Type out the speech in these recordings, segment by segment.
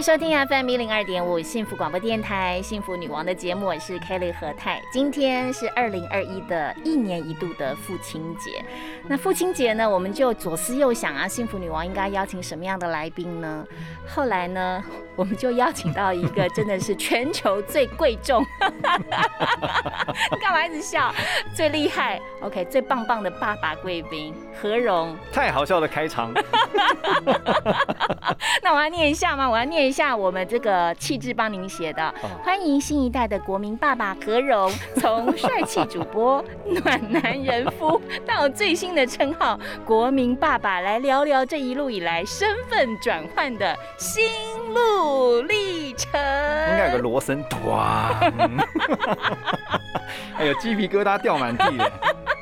迎收听 FM 一零二点五幸福广播电台幸福女王的节目，我是 Kelly 何泰。今天是二零二一的一年一度的父亲节。那父亲节呢，我们就左思右想啊，幸福女王应该邀请什么样的来宾呢？后来呢，我们就邀请到一个真的是全球最贵重，干嘛一直笑？最厉害，OK，最棒棒的爸爸贵宾何荣。太好笑的开场。那我要念一下吗？我要念一下我们这个气质帮您写的。欢迎新一代的国民爸爸何荣，从帅气主播、暖男人夫到最新的称号“国民爸爸”，来聊聊这一路以来身份转换的心路历程。应该有个罗森哇！哎呦，鸡皮疙瘩掉满地了。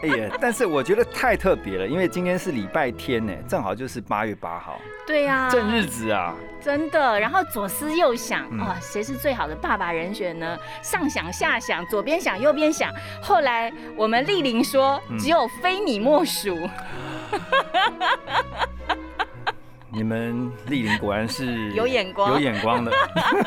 哎呀，但是我觉得太特别了，因为今天是礼拜天呢，正好就是八月八号。对呀，正日子啊，真的。然后左思右想，哇，谁是最好的爸爸人选呢？上想下想，左边想右边想，后来我们丽玲说，只有非你莫属。你们丽玲果然是 有眼光、有眼光的。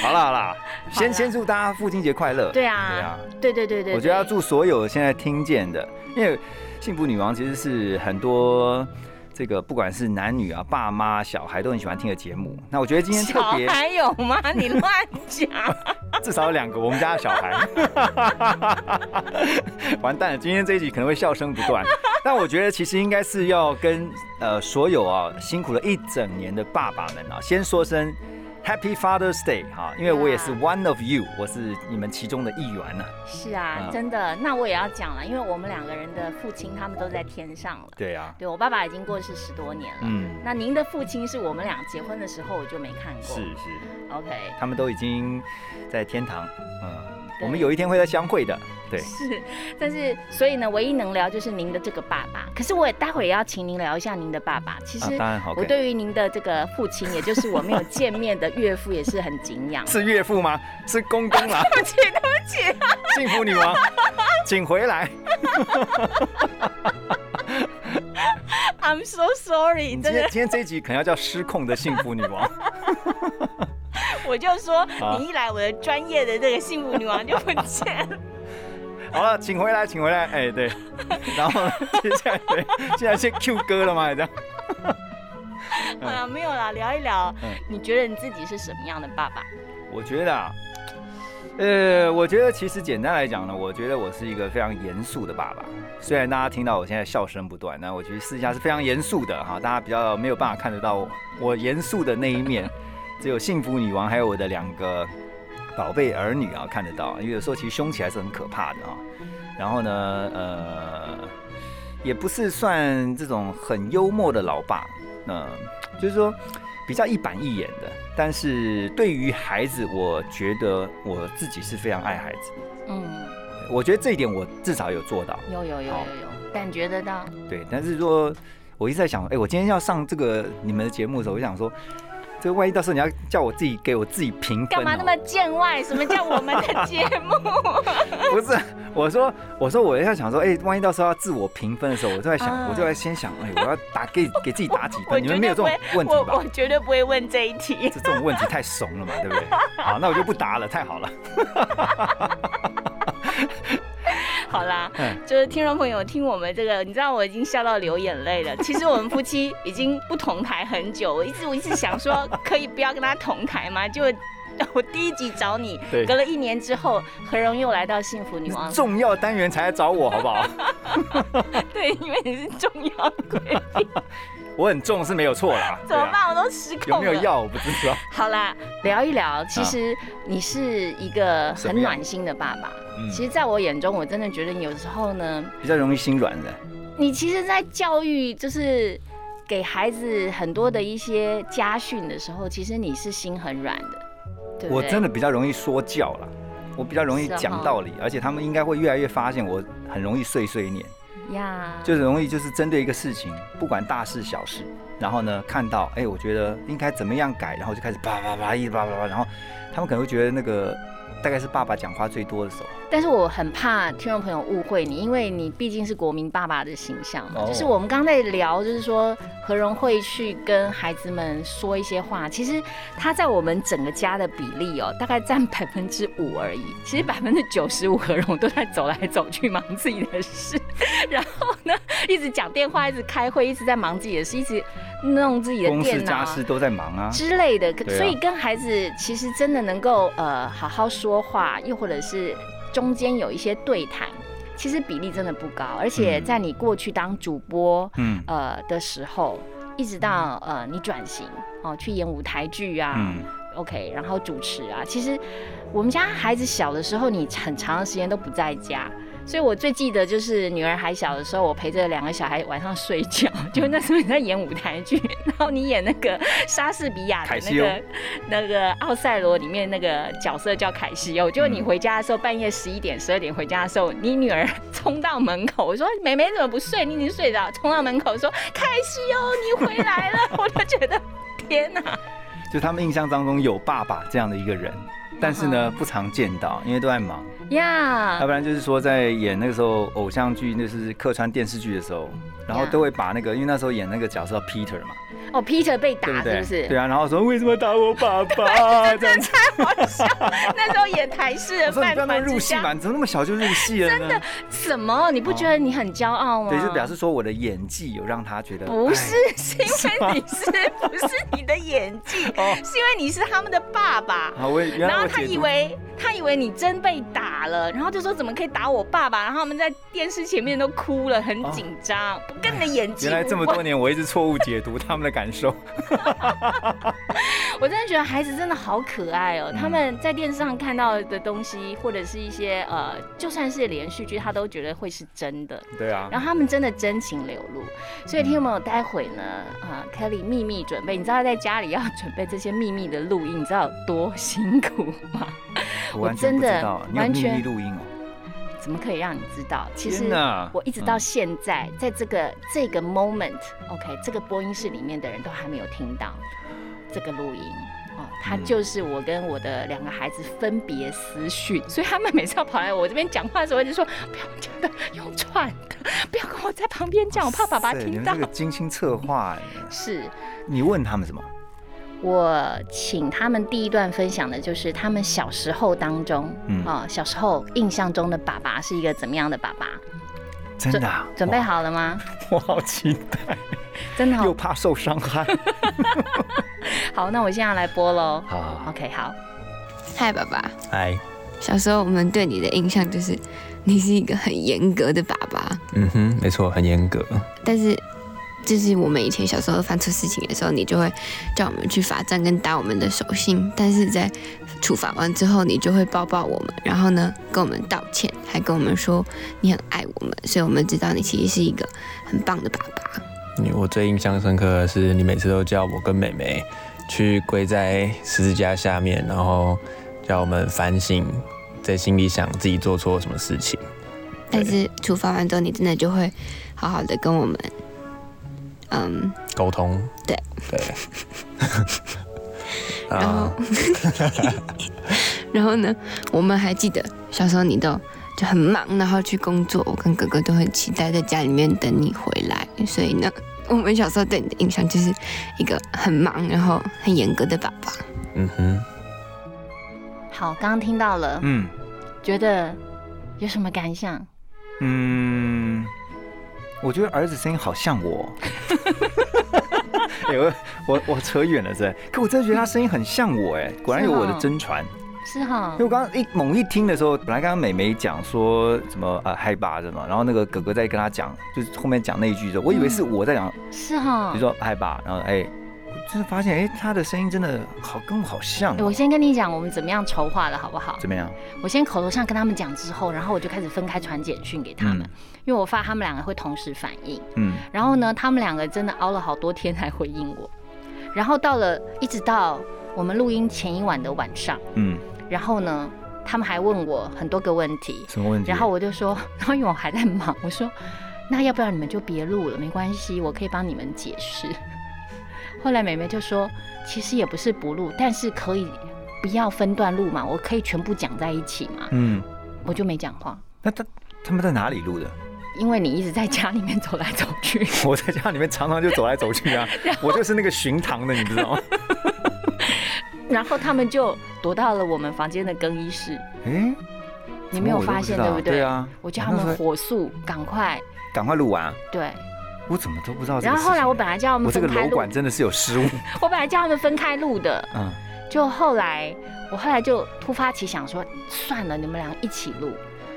好了好了，先先祝大家父亲节快乐。对啊，对啊，对对对对。我觉得要祝所有现在听见的，因为幸福女王其实是很多。这个不管是男女啊，爸妈、小孩都很喜欢听的节目。那我觉得今天特别还有吗？你乱讲，至少有两个我们家的小孩。完蛋了，今天这一集可能会笑声不断。但我觉得其实应该是要跟呃所有啊辛苦了一整年的爸爸们啊，先说声。Happy Father's Day 哈，因为我也是 one of you，我是你们其中的一员呢。是啊，真的，那我也要讲了，因为我们两个人的父亲他们都在天上了。对啊，对我爸爸已经过世十多年了。嗯，那您的父亲是我们俩结婚的时候我就没看过。是是，OK，他们都已经在天堂。嗯。我们有一天会再相会的，对。是，但是所以呢，唯一能聊就是您的这个爸爸。可是我也待会也要请您聊一下您的爸爸。其实，我对于您的这个父亲，也就是我没有见面的岳父，也是很敬仰。是岳父吗？是公公啊？对不起，对不起。幸福女王，请回来。I'm so sorry。今天今天这一集可能要叫失控的幸福女王。我就说，你一来，我的专业的这个幸福女王就不见了。好了，请回来，请回来。哎，对。然后接下来，对，现在先 Q 歌了吗？这样。啊，没有啦，聊一聊。你觉得你自己是什么样的爸爸？我觉得啊，呃，我觉得其实简单来讲呢，我觉得我是一个非常严肃的爸爸。虽然大家听到我现在笑声不断，那我觉得私下是非常严肃的哈。大家比较没有办法看得到我严肃的那一面。只有幸福女王还有我的两个宝贝儿女啊看得到，因为有时候其实凶起来是很可怕的啊。然后呢，呃，也不是算这种很幽默的老爸，嗯，就是说比较一板一眼的。但是对于孩子，我觉得我自己是非常爱孩子。嗯，我觉得这一点我至少有做到。有有有有有，感觉得到。对，但是说我一直在想，哎，我今天要上这个你们的节目的时候，我就想说。这万一到时候你要叫我自己给我自己评分，干嘛那么见外？什么叫我们的节目？不是，我说，我说，我要想说，哎，万一到时候要自我评分的时候，我就在想，我就在先想，哎，我要打给给自己打几分？你们没有这种问题吧？我绝对不会问这一题，这这种问题太怂了嘛，对不对？好，那我就不答了，太好了。好啦，就是听众朋友听我们这个，你知道我已经笑到流眼泪了。其实我们夫妻已经不同台很久，我一直我一直想说，可以不要跟他同台吗？就 我第一集找你，隔了一年之后，何荣又来到幸福女王重要单元才来找我，好不好？对，因为你是重要贵宾。我很重是没有错啦，怎么办？我都失控了。有没有药？我不知道。好啦，聊一聊。其实你是一个很暖心的爸爸。其实，在我眼中，我真的觉得你有时候呢，比较容易心软的。你其实，在教育就是。给孩子很多的一些家训的时候，其实你是心很软的，对不对？我真的比较容易说教啦，我比较容易讲道理，而且他们应该会越来越发现我很容易碎碎念，呀，就是容易就是针对一个事情，不管大事小事，然后呢看到哎、我觉得应该怎么样改，然后就开始叭叭叭一直叭叭叭，然后他们可能会觉得那个大概是爸爸讲话最多的时候。但是我很怕听众朋友误会你，因为你毕竟是国民爸爸的形象嘛。哦就是我们刚在聊，就是说何荣会去跟孩子们说一些话，其实他在我们整个家的比例哦，大概占百分之五而已。其实百分之九十五何荣都在走来走去忙自己的事，然后呢一直讲电话，一直开会，一直在忙自己的事，一直弄自己的公电脑。家事都在忙啊，之类的，所以跟孩子其实真的能够呃好好说话，又或者是中间有一些对谈，其实比例真的不高。而且嗯在你过去当主播嗯呃的时候，一直到呃你转型哦去演舞台剧啊、嗯，o k 然后主持啊，其实我们家孩子小的时候，你很长的时间都不在家。所以我最记得就是女儿还小的时候，我陪着两个小孩晚上睡觉，就那时候你在演舞台剧，然后你演那个莎士比亚的那个那个奥赛罗里面那个角色叫凯西欧，就你回家的时候半夜十一点十二点回家的时候，你女儿 冲到门口，我说妹妹怎么不睡？你已经睡着，冲到门口说凯西欧你回来了，我就觉得天哪，就他们印象当中有爸爸这样的一个人，但是呢嗯不常见到，因为都在忙。呀要不然就是说在演那个时候偶像剧，那是客串电视剧的时候，然后都会把那个，因为那时候演那个角色叫 Peter 嘛，哦，Peter 被？打是不是？对啊，然后说为什么打我爸爸 这样太？好笑，那时候演台式的我说你饭不要那么团之家，入戏嘛，你怎么那么小就入戏了真的？什么？你不觉得你很骄傲吗？对，就表示说我的演技有让他觉得不是哎，是因为你是不是你的演技，哦是因为你是他们的爸爸。好，我原然后他来我解读以为他以为你真被打了，然后就说怎么可以打我爸爸？然后他们在电视前面都哭了，很紧张，不跟你的演技哦原来这么多年我一直错误解读他们的感受。我真的觉得孩子真的好可爱哦、嗯他们在电视上看到的东西，或者是一些呃，就算是连续剧，他都觉得会是真的。对啊，然后他们真的真情流露，所以听友，待会呢，啊、k e l l y 秘密准备，你知道在家里要准备这些秘密的录音，你知道有多辛苦吗？我真的完全录音哦。怎么可以让你知道？其实我一直到现在，在这个这个 moment，OK，、这个播音室里面的人都还没有听到这个录音。哦，它嗯就是我跟我的两个孩子分别私讯，所以他们每次要跑来我这边讲话的时候，就说不要讲的，用串的，不要跟我在旁边讲，我怕爸爸听到这。个精心策划哎，是你问他们什么？我请他们第一段分享的就是他们小时候当中，嗯啊、小时候印象中的爸爸是一个怎么样的爸爸？真的啊？准备，好了吗？我好期待，真的好又怕受伤害。好，那我现在来播喽。好好好，OK，好，嗨，爸爸。嗨，小时候我们对你的印象就是你是一个很严格的爸爸，嗯哼，没错，很严格。但是就是我们以前小时候犯错事情的时候，你就会叫我们去罚站跟打我们的手心，但是在处罚完之后，你就会抱抱我们，然后呢跟我们道歉，还跟我们说你很爱我们，所以我们知道你其实是一个很棒的爸爸。你我最印象深刻的是，你每次都叫我跟妹妹去跪在十字架下面，然后叫我们反省，在心里想自己做错什么事情。但是处罚完之后，你真的就会好好的跟我们，嗯，沟通，对对。然后啊，然后呢，我们还记得小时候你都就很忙，然后去工作，我跟哥哥都很期待在家里面等你回来。所以呢，我们小时候对你的印象就是一个很忙，然后很严格的爸爸。嗯哼，好，刚刚听到了，嗯觉得有什么感想？嗯，我觉得儿子声音好像我。哎、我我我扯远了，是？可我真的觉得他声音很像我，哎，果然有我的真传。是哈因为，我刚刚一猛一听的时候，本来刚刚美眉讲说什么呃嗨吧什么，然后那个哥哥在跟他讲，就是后面讲那一句的时候，我以为是我在讲，是哈比如，说嗨吧，然后哎，就是发现，哎，他的声音真的好跟我好像、我先跟你讲我们怎么样筹划的好不好？怎么样？我先口头上跟他们讲之后，然后我就开始分开传简讯给他们，嗯因为我发现他们两个会同时反应。嗯，然后呢，他们两个真的熬了好多天才回应我。然后到了一直到我们录音前一晚的晚上，嗯，然后呢，他们还问我很多个问题，什么问题？然后我就说，然 后因为我还在忙，我说那要不然你们就别录了，没关系，我可以帮你们解释。后来美美就说，其实也不是不录，但是可以不要分段录嘛，我可以全部讲在一起嘛，嗯，我就没讲话。那他他们在哪里录的？因为你一直在家里面走来走去，我在家里面常常就走来走去啊，我就是那个巡堂的，你知道吗？然后他们就躲到了我们房间的更衣室。哎，你没有发现对不对？对啊，我叫他们火速赶快赶快录完啊。对。我怎么都不知道然后后来我本来叫他们我这个分开录，楼管真的是有失误。我本来叫他们分开录的，嗯，就后来我后来就突发奇想说，算了，你们两个一起录，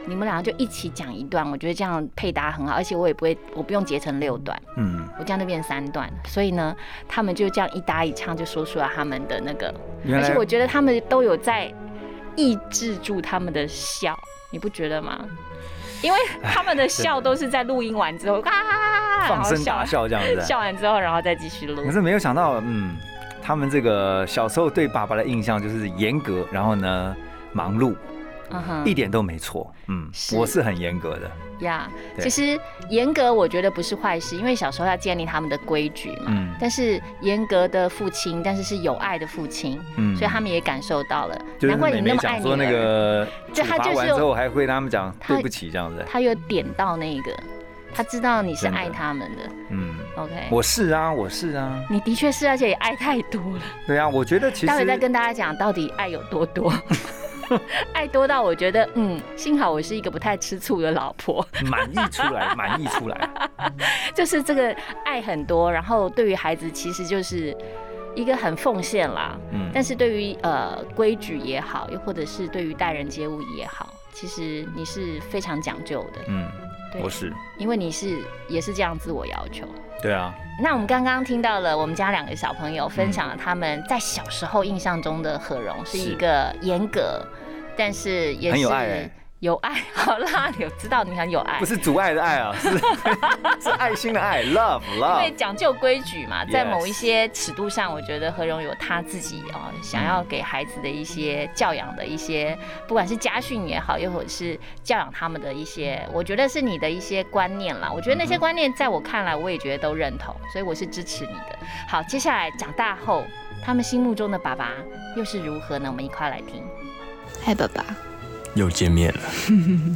你们两个就一起讲一段，我觉得这样配搭很好，而且我也不会，我不用截成六段，嗯，我这样就变三段，所以呢，他们就这样一搭一唱就说出了他们的那个，而且我觉得他们都有在抑制住他们的笑，你不觉得吗？因为他们的笑都是在录音完之后啊，放声大笑这样子。笑完之后，然后再继续录可。是没有想到，嗯，他们这个小时候对爸爸的印象就是严格，然后呢忙碌，一点都没错。嗯，我是很严格的。呀对其实严格我觉得不是坏事，因为小时候要建立他们的规矩嘛。嗯但是严格的父亲，但是是有爱的父亲，嗯所以他们也感受到了。就是难怪你那么爱你讲说那儿个就他就是之后还会跟他们讲他对不起这样子。他有点到那个，他知道你是爱他们的。嗯，OK，我是啊，我是啊，你的确是，而且也爱太多了。对啊，我觉得其待会再跟大家讲到底爱有多多。爱多到我觉得，嗯，幸好我是一个不太吃醋的老婆，满意出来，满意出来。就是这个爱很多，然后对于孩子其实就是一个很奉献啦。嗯，但是对于呃规矩也好，又或者是对于待人接物也好，其实你是非常讲究的，嗯，对我是，因为你是也是这样自我要求。对啊，那我们刚刚听到了我们家两个小朋友分享了他们在小时候印象中的何荣是一个严格，但是也是很有爱欸有爱。好啦，有知道你很有爱不，是阻碍的爱啊，是 是爱心的爱，love love。因为讲究规矩嘛，在某一些尺度上，我觉得何荣有他自己哦想要给孩子的一些教养的一些，不管是家训也好，又或者是教养他们的一些，我觉得是你的一些观念啦。我觉得那些观念在我看来，我也觉得都认同，所以我是支持你的。好，接下来长大后，他们心目中的爸爸又是如何呢？我们一块来听。嗨，爸爸。又见面了。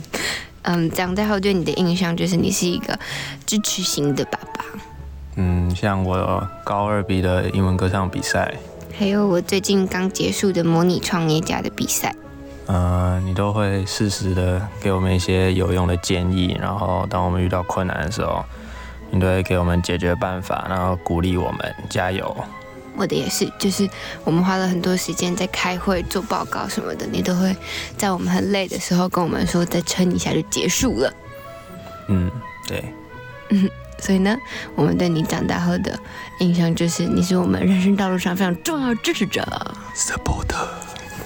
嗯，长大后对你的印象就是你是一个支持型的爸爸。嗯，像我高二比的英文歌唱比赛，还有我最近刚结束的模拟创业家的比赛，呃，你都会适时的给我们一些有用的建议，然后当我们遇到困难的时候，你都会给我们解决办法，然后鼓励我们加油。我的也是，就是我们花了很多时间在开会、做报告什么的，你都会在我们很累的时候跟我们说再撑一下就结束了。嗯，对，嗯 所以呢，我们对你长大后的印象就是你是我们人生道路上非常重要的支持者。support。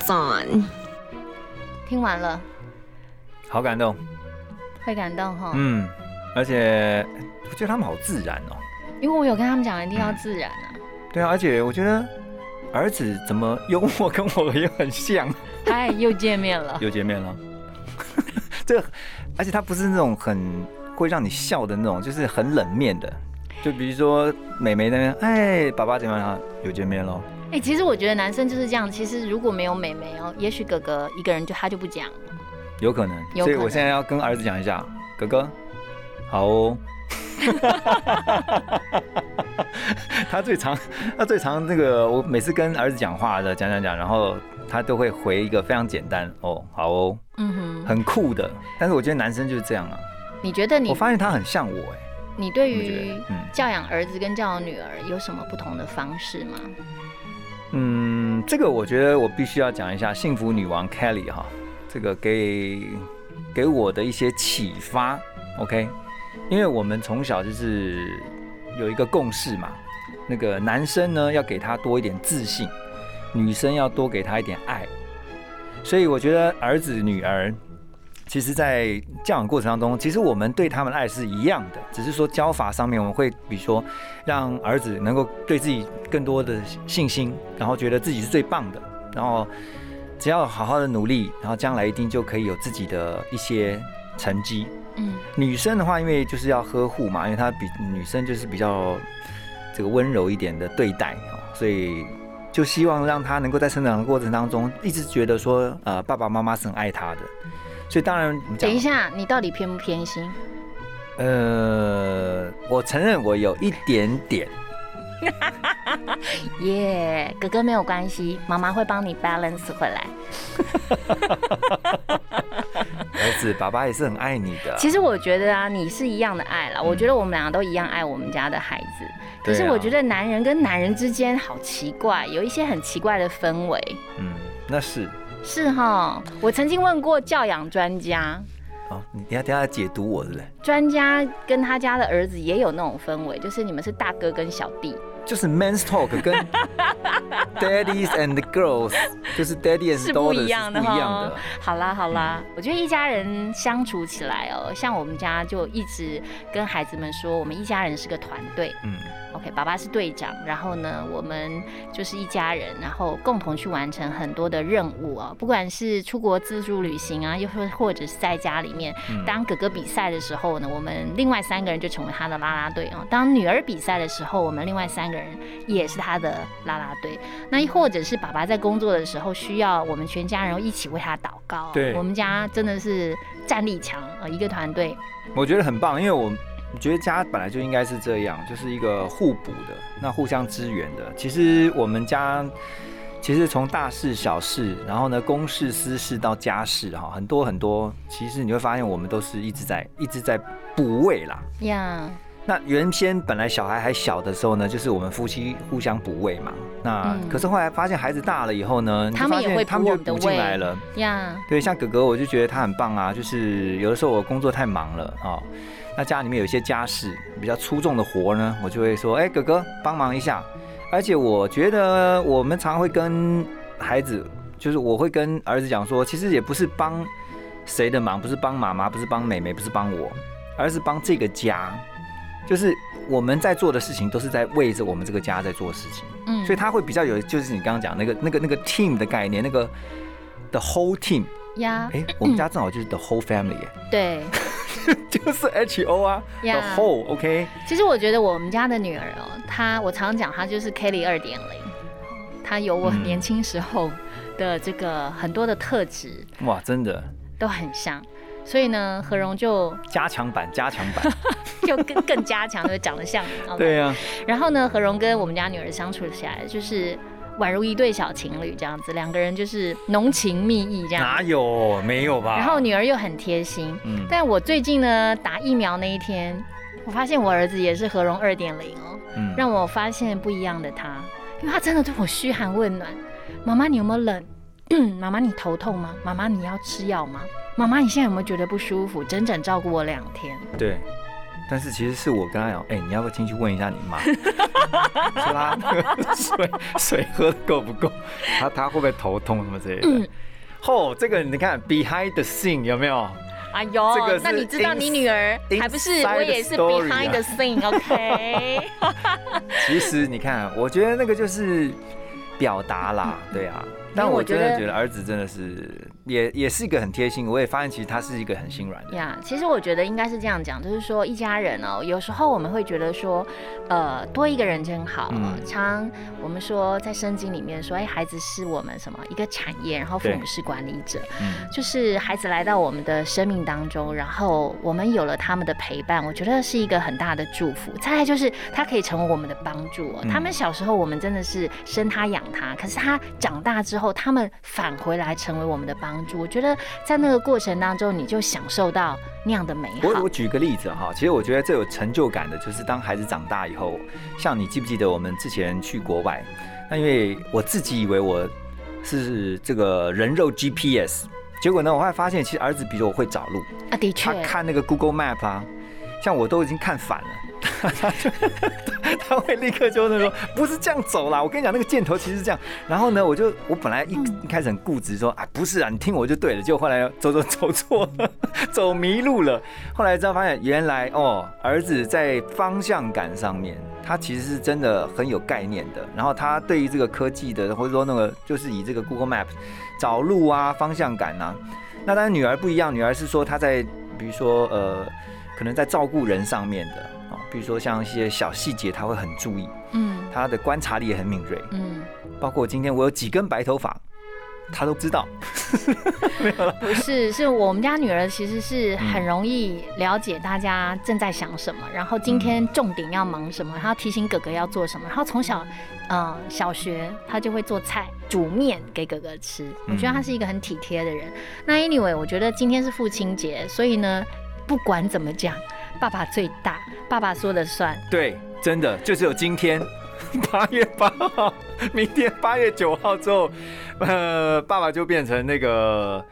赞，听完了好感动，会感动哈，嗯，而且我觉得他们好自然哦。因为我有跟他们讲一定要自然啊。对啊，而且我觉得儿子怎么幽默跟我也很像，哎，又见面了。又见面了。这，而且他不是那种很会让你笑的那种，就是很冷面的。就比如说美眉那边，哎，爸爸怎么样？又见面喽。哎、其实我觉得男生就是这样。其实如果没有妹妹哦，也许哥哥一个人就他就不讲了。有可能，有可能所以我现在要跟儿子讲一下，哥哥，好哦。他最常，他最常那个，我每次跟儿子讲话的，讲讲讲，然后他都会回一个非常简单，哦，好哦，嗯哼，很酷的。但是我觉得男生就是这样啊，你觉得你我发现他很像我，哎，你对于嗯。教养儿子跟教养女儿有什么不同的方式吗？嗯，这个我觉得我必须要讲一下幸福女王 Kelly 哈，这个给给我的一些启发，OK，因为我们从小就是有一个共识嘛，那个男生呢要给他多一点自信，女生要多给他一点爱。所以我觉得儿子女儿，其实，在教养过程当中，其实我们对他们的爱是一样的，只是说教法上面，我们会比如说让儿子能够对自己更多的信心，然后觉得自己是最棒的，然后只要好好的努力，然后将来一定就可以有自己的一些成绩。嗯，女生的话，因为就是要呵护嘛，因为她比女生就是比较这个温柔一点的对待哦，所以就希望让她能够在成长的过程当中，一直觉得说，呃，爸爸妈妈是很爱她的。所以当然，等一，下，你到底偏不偏心？呃，我承认我有一点点，耶、哥哥没有关系，妈妈会帮你 balance 回来。儿子，爸爸也是很爱你的。其实我觉得啊，你是一样的爱啦。我觉得我们两个都一样爱我们家的孩子。可是我觉得男人跟男人之间好奇怪，有一些很奇怪的氛围。嗯，那是。是哈，我曾经问过教养专家，哦，你等一下等下解读我是不是？专家跟他家的儿子也有那种氛围，就是你们是大哥跟小弟。就是 men's talk 跟 daddies and girls，就是 daddy and 是 daughters 不一样的一样哈的。。好啦好啦，我觉得一家人相处起来哦，像我们家就一直跟孩子们说，我们一家人是个团队。嗯，OK，爸爸是队长，然后呢，我们就是一家人，然后共同去完成很多的任务啊，不管是出国自助旅行啊，又或或者是在家里面，嗯当哥哥比赛的时候呢，我们另外三个人就成为他的啦啦队哦；当女儿比赛的时候，我们另外三个人也是他的啦啦队。那或者是爸爸在工作的时候，需要我们全家人一起为他祷告。对我们家真的是战力强啊，一个团队。我觉得很棒，因为我觉得家本来就应该是这样，就是一个互补的，那互相支援的。其实我们家其实从大事小事，然后呢公事私事到家事哈，很多很多，其实你会发现我们都是一直在一直在补位啦。呀，那原先本来小孩还小的时候呢，就是我们夫妻互相补位嘛。那、嗯可是后来发现孩子大了以后呢，他们也会他们就补进来了。呀，对，像哥哥，我就觉得他很棒啊。就是有的时候我工作太忙了哦，那家里面有一些家事比较粗重的活呢，我就会说，哎、哥哥帮忙一下。而且我觉得我们常会跟孩子，就是我会跟儿子讲说，其实也不是帮谁的忙，不是帮妈妈，不是帮妹妹，不是帮我，而是帮这个家。就是我们在做的事情，都是在为着我们这个家在做事情。嗯。所以他会比较有，就是你刚刚讲那个那个那个 team 的概念，那个 the whole team。呀，哎、我们家正好就是 the whole family，耶。对。就是 H O 啊，the whole，OK，、其实我觉得我们家的女儿哦，她我常常讲她就是 Kelly 二点零，她有我嗯。年轻时候的这个很多的特质。哇，真的。都很像，所以呢，何荣就加强版，加强版，就更更加强，就长得像。OK 对啊呀、然后呢，何荣跟我们家女儿相处起来就是宛如一对小情侣这样子，两个人就是浓情蜜意这样。哪有没有吧？然后女儿又很贴心，嗯，但我最近呢打疫苗那一天，我发现我儿子也是何荣二点零哦。嗯让我发现不一样的他，因为他真的对我嘘寒问暖。妈妈，你有没有冷？妈妈，你头痛吗？妈妈，你要吃药吗？妈妈，你现在有没有觉得不舒服？整整照顾我两天。对。但是其实是我跟他讲，哎、你要不要进去问一下你妈，说他那个水水喝的够不够，他他会不会头痛什么之类嗯的。哦，这个你看 behind the scene 有没有？哎呦，这个那你知道你女儿还不是我也是 behind the scene，OK？其实你看，我觉得那个就是表达啦，对啊。但我真的觉得儿子真的是也也是一个很贴心，我也发现其实他是一个很心软的。呀其实我觉得应该是这样讲，就是说一家人哦，有时候我们会觉得说，呃，多一个人真好。嗯常我们说在圣经里面说，哎，孩子是我们什么一个产业，然后父母是管理者。嗯，就是孩子来到我们的生命当中，然后我们有了他们的陪伴，我觉得是一个很大的祝福。再来就是他可以成为我们的帮助、哦。嗯他们小时候我们真的是生他养他，可是他长大之后，他们返回来成为我们的帮助。我觉得在那个过程当中，你就享受到那样的美好我我。举个例子哈，其实我觉得最有成就感的就是当孩子长大以后，像你记不记得我们之前去国外，那因为我自己以为我是这个人肉 GPS，结果呢，我还发现其实儿子比我会找路，啊，的确他，看那个 Google Map 啊，像我都已经看反了，他就他会立刻就那说不是这样走啦，我跟你讲那个箭头其实是这样。然后呢，我就我本来一一开始很固执说啊不是啊，你听我就对了。结果后来走走走错了，走迷路了。后来之后发现原来哦，儿子在方向感上面，他其实是真的很有概念的。然后他对于这个科技的，或者说那个就是以这个 Google Map 找路啊、方向感啊。那当然女儿不一样，女儿是说她在比如说呃，可能在照顾人上面的啊，比如说像一些小细节，他会很注意。嗯他的观察力也很敏锐。嗯，包括今天我有几根白头发，他都知道。不是，是我们家女儿其实是很容易了解大家正在想什么，然后今天重点要忙什么，然后提醒哥哥要做什么，然后从小，呃，小学她就会做菜煮面给哥哥吃，我觉得她是一个很体贴的人。那 anyway，我觉得今天是父亲节，所以呢，不管怎么讲，爸爸最大，爸爸说了算。对，真的就只有今天。八月八号，明天八月九号之后，呃，爸爸就变成那个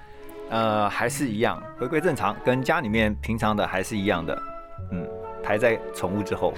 呃，还是一样回归正常，跟家里面平常的还是一样的，嗯，排在宠物之后，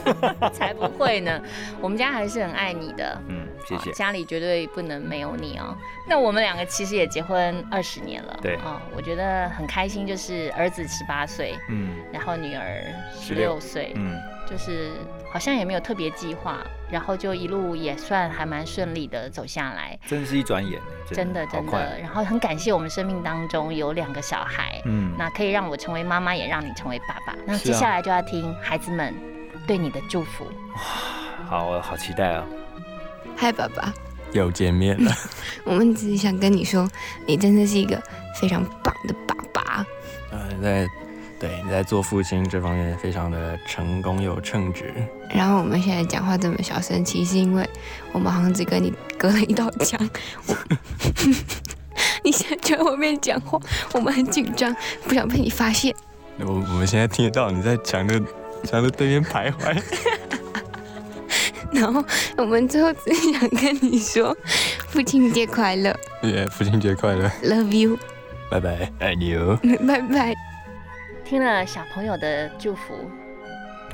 才不会呢，我们家还是很爱你的。嗯，谢谢啊。家里绝对不能没有你哦。那我们两个其实也结婚二十年了，对哦，我觉得很开心，就是儿子十八岁，嗯然后女儿十六岁，嗯，就是好像也没有特别计划，然后就一路也算还蛮顺利的走下来，真是一转眼，真的真的。然后很感谢我们生命当中有两个小孩，嗯，那可以让我成为妈妈，也让你成为爸爸。那接下来就要听孩子们对你的祝福。好，我好期待啊！嗨，爸爸，又见面了。我们只是想跟你说，你真的是一个非常棒的爸爸。呃，在对你在做父亲这方面非常的成功又称职。然后我们现在讲话这么小声，其实是因为我们好像只跟你隔了一道墙。我 你现在就在外面讲话，我们很紧张，不想被你发现。我我们现在听得到你在墙的墙的对面徘徊。然后我们最后只想跟你说，父亲节快乐 耶，父亲节快乐，，Love you，拜拜，爱你哦。拜拜。听了小朋友的祝福，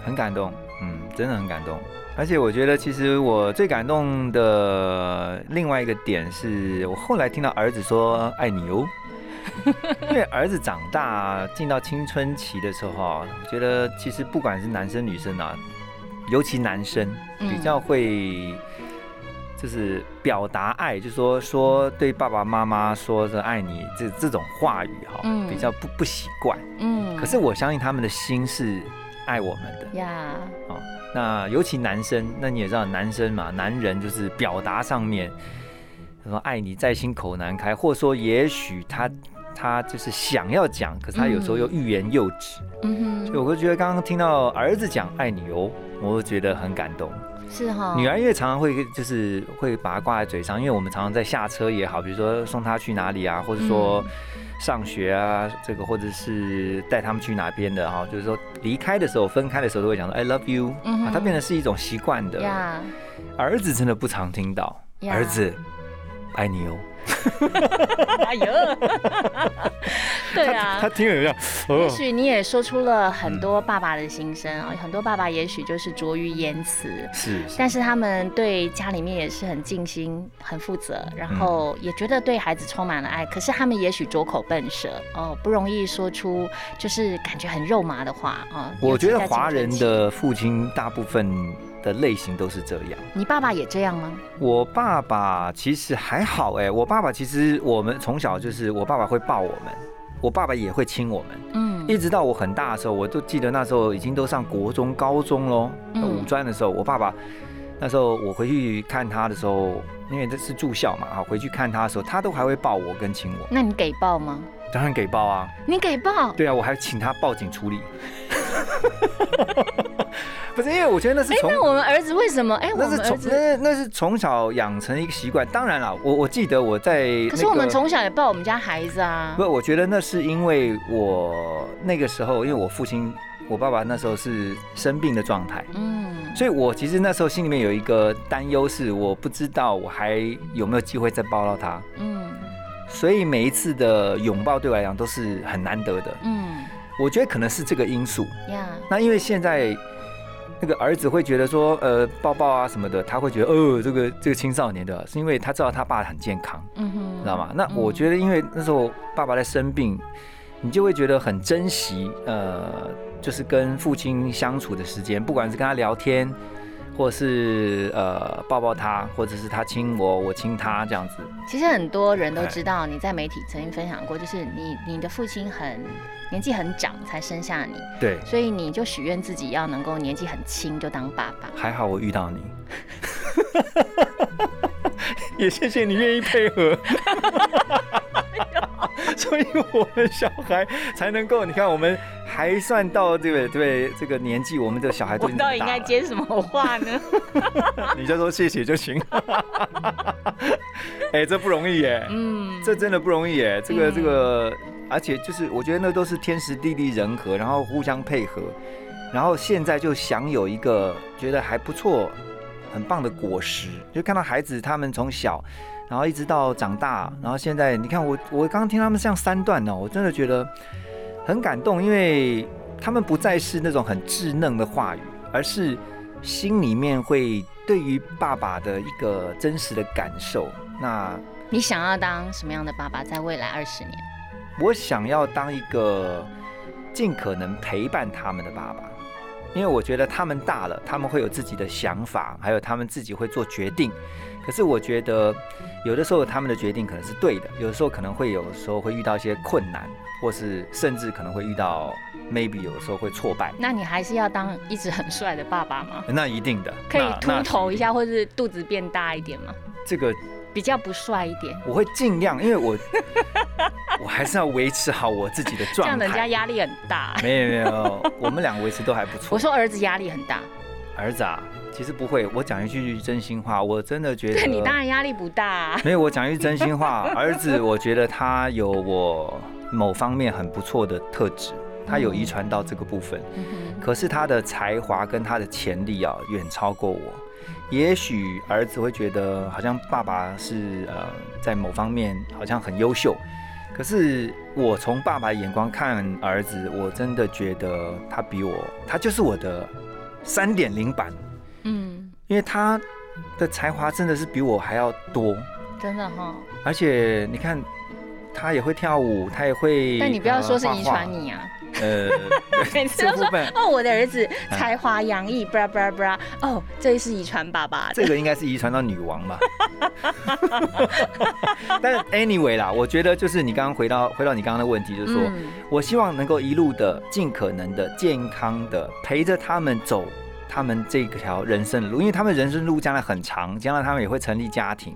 很感动，嗯，真的很感动。而且我觉得，其实我最感动的另外一个点是，我后来听到儿子说“爱你哦”，因为儿子长大进到青春期的时候啊，我觉得其实不管是男生女生啊，尤其男生嗯。比较会就是表达爱，就说说对爸爸妈妈说着爱你这这种话语哈，嗯比较不不习惯。嗯，可是我相信他们的心是爱我们的。呀，那尤其男生，那你也知道，男生嘛，男人就是表达上面，他说爱你在心口难开，或者说也许他他就是想要讲，可是他有时候又欲言又止，嗯哼，所以我就觉得刚刚听到儿子讲爱你哦，我就觉得很感动。是哈，女儿因为常常会就是会把它挂在嘴上，因为我们常常在下车也好，比如说送她去哪里啊，或者说上学啊，这个或者是带他们去哪边的哈，就是说离开的时候、分开的时候都会讲说 I love you 嗯哼。啊，它变成是一种习惯的。呀，儿子真的不常听到，儿子爱你哦。哎呦，对啊他。听了有这样，哦也许你也说出了很多爸爸的心声啊，很多爸爸也许就是拙于言辞，是是但是他们对家里面也是很尽心、很负责，然后也觉得对孩子充满了爱。可是他们也许拙口笨舌哦，不容易说出就是感觉很肉麻的话啊。我觉得华人的父亲大部分的类型都是这样。你爸爸也这样吗？我爸爸其实还好哎，我爸爸其实我们从小就是我爸爸会抱我们，我爸爸也会亲我们，嗯一直到我很大的时候，我都记得那时候已经都上国中、高中喽，嗯五专的时候，我爸爸那时候我回去看他的时候，因为这是住校嘛，啊，回去看他的时候，他都还会抱我跟亲我，那你给抱吗？当然给抱啊，你给抱？对啊，我还请他报警处理。不是因为我觉得那是哎，从那我们儿子为什么？哎，我那是从们儿子，那那是从小养成一个习惯。当然了，我我记得我在、那个，可是我们从小也抱我们家孩子啊不，。我觉得那是因为我那个时候，因为我父亲，我爸爸那时候是生病的状态，嗯，所以我其实那时候心里面有一个担忧，是我不知道我还有没有机会再抱到他，嗯所以每一次的拥抱对我来讲都是很难得的。嗯我觉得可能是这个因素。呀，那因为现在，那个儿子会觉得说，呃，抱抱啊什么的，他会觉得，哦，这个这个青少年的，是因为他知道他爸很健康，嗯哼，知道吗？那我觉得，因为那时候爸爸在生病，你就会觉得很珍惜，呃，就是跟父亲相处的时间，不管是跟他聊天，或是呃抱抱他，或者是他亲我，我亲他这样子。其实很多人都知道，你在媒体曾经分享过，就是你你的父亲很年纪很长才生下你，对，所以你就许愿自己要能够年纪很轻就当爸爸。还好我遇到你，也谢谢你愿意配合。所以我们小孩才能够，你看我们还算到这个对这个年纪，我们的小孩都我到底应该接什么话呢？你就说谢谢就行。哎，这不容易耶，嗯，这真的不容易耶。这个嗯这个，而且就是我觉得那都是天时地利人和，然后互相配合，然后现在就享有一个觉得还不错、很棒的果实，就看到孩子他们从小。然后一直到长大，然后现在你看我，我刚刚听他们这样三段呢，我真的觉得很感动，因为他们不再是那种很稚嫩的话语，而是心里面会对于爸爸的一个真实的感受。那你想要当什么样的爸爸？在未来二十年，我想要当一个尽可能陪伴他们的爸爸，因为我觉得他们大了，他们会有自己的想法，还有他们自己会做决定。可是我觉得有的时候他们的决定可能是对的，有的时候可能会有时候会遇到一些困难，或是甚至可能会遇到 maybe 有的时候会挫败。那你还是要当一直很帅的爸爸吗？那一定的，可以那秃头一。下，或是肚子变大一点吗？这个比较不帅一点，我会尽量，因为我 我还是要维持好我自己的这状样人家态。压力很大。没有没有，我们两个维持都还不错。我说儿子压力很大，儿子啊，其实不会。我讲一句真心话，我真的觉得对你当然压力不大、啊。没有。我讲一句真心话，儿子，我觉得他有我某方面很不错的特质，他有遗传到这个部分。可是他的才华跟他的潜力啊，远超过我。也许儿子会觉得好像爸爸是呃在某方面好像很优秀，可是我从爸爸的眼光看儿子，我真的觉得他比我，他就是我的三点零版。嗯，因为他的才华真的是比我还要多，真的哈。而且你看，他也会跳舞，他也会。但你不要说是呃遗传，你啊，呃，每次都说哦，我的儿子才华洋溢，布拉布拉布拉，哦，这是遗传爸爸的。这个应该是遗传到女王吧。但是 anyway 啦，我觉得就是你刚刚回到回到你刚刚的问题，就是说、嗯我希望能够一路的尽可能的健康的陪着他们走他们这条人生的路，因为他们人生路将来很长，将来他们也会成立家庭，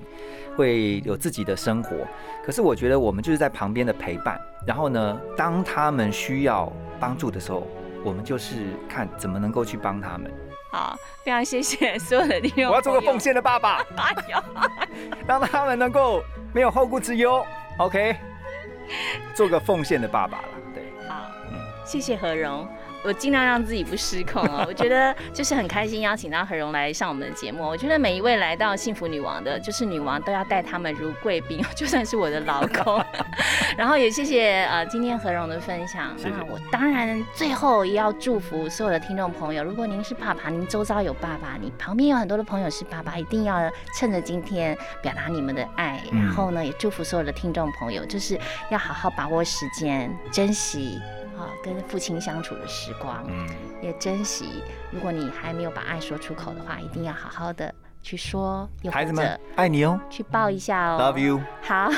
会有自己的生活。可是我觉得我们就是在旁边的陪伴，然后呢，当他们需要帮助的时候，我们就是看怎么能够去帮他们。好，非常谢谢所有的听众。我要做个奉。献的爸爸，让他们能够没有后顾之忧。OK，做个奉献的爸爸啦。谢谢何荣。我尽量让自己不失控哦。我觉得就是很开心邀请到何荣来上我们的节目。我觉得每一位来到幸福女王的，就是女王都要待他们如贵宾，就算是我的老公。然后也谢谢呃今天何荣的分享。那我当然最后也要祝福所有的听众朋友，如果您是爸爸，您周遭有爸爸，你旁边有很多的朋友是爸爸，一定要趁着今天表达你们的爱。嗯然后呢，也祝福所有的听众朋友，就是要好好把握时间，珍惜。啊，跟父亲相处的时光，嗯，也珍惜。如果你还没有把爱说出口的话，一定要好好的去说，孩子们者爱你哦去抱一下哦。，Love you。好，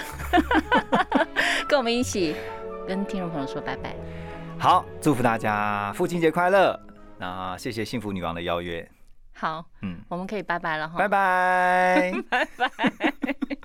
跟我们一起跟听众朋友说拜拜。好，祝福大家父亲节快乐。那谢谢幸福女王的邀约，好，嗯，我们可以拜拜了哈。拜拜。拜拜。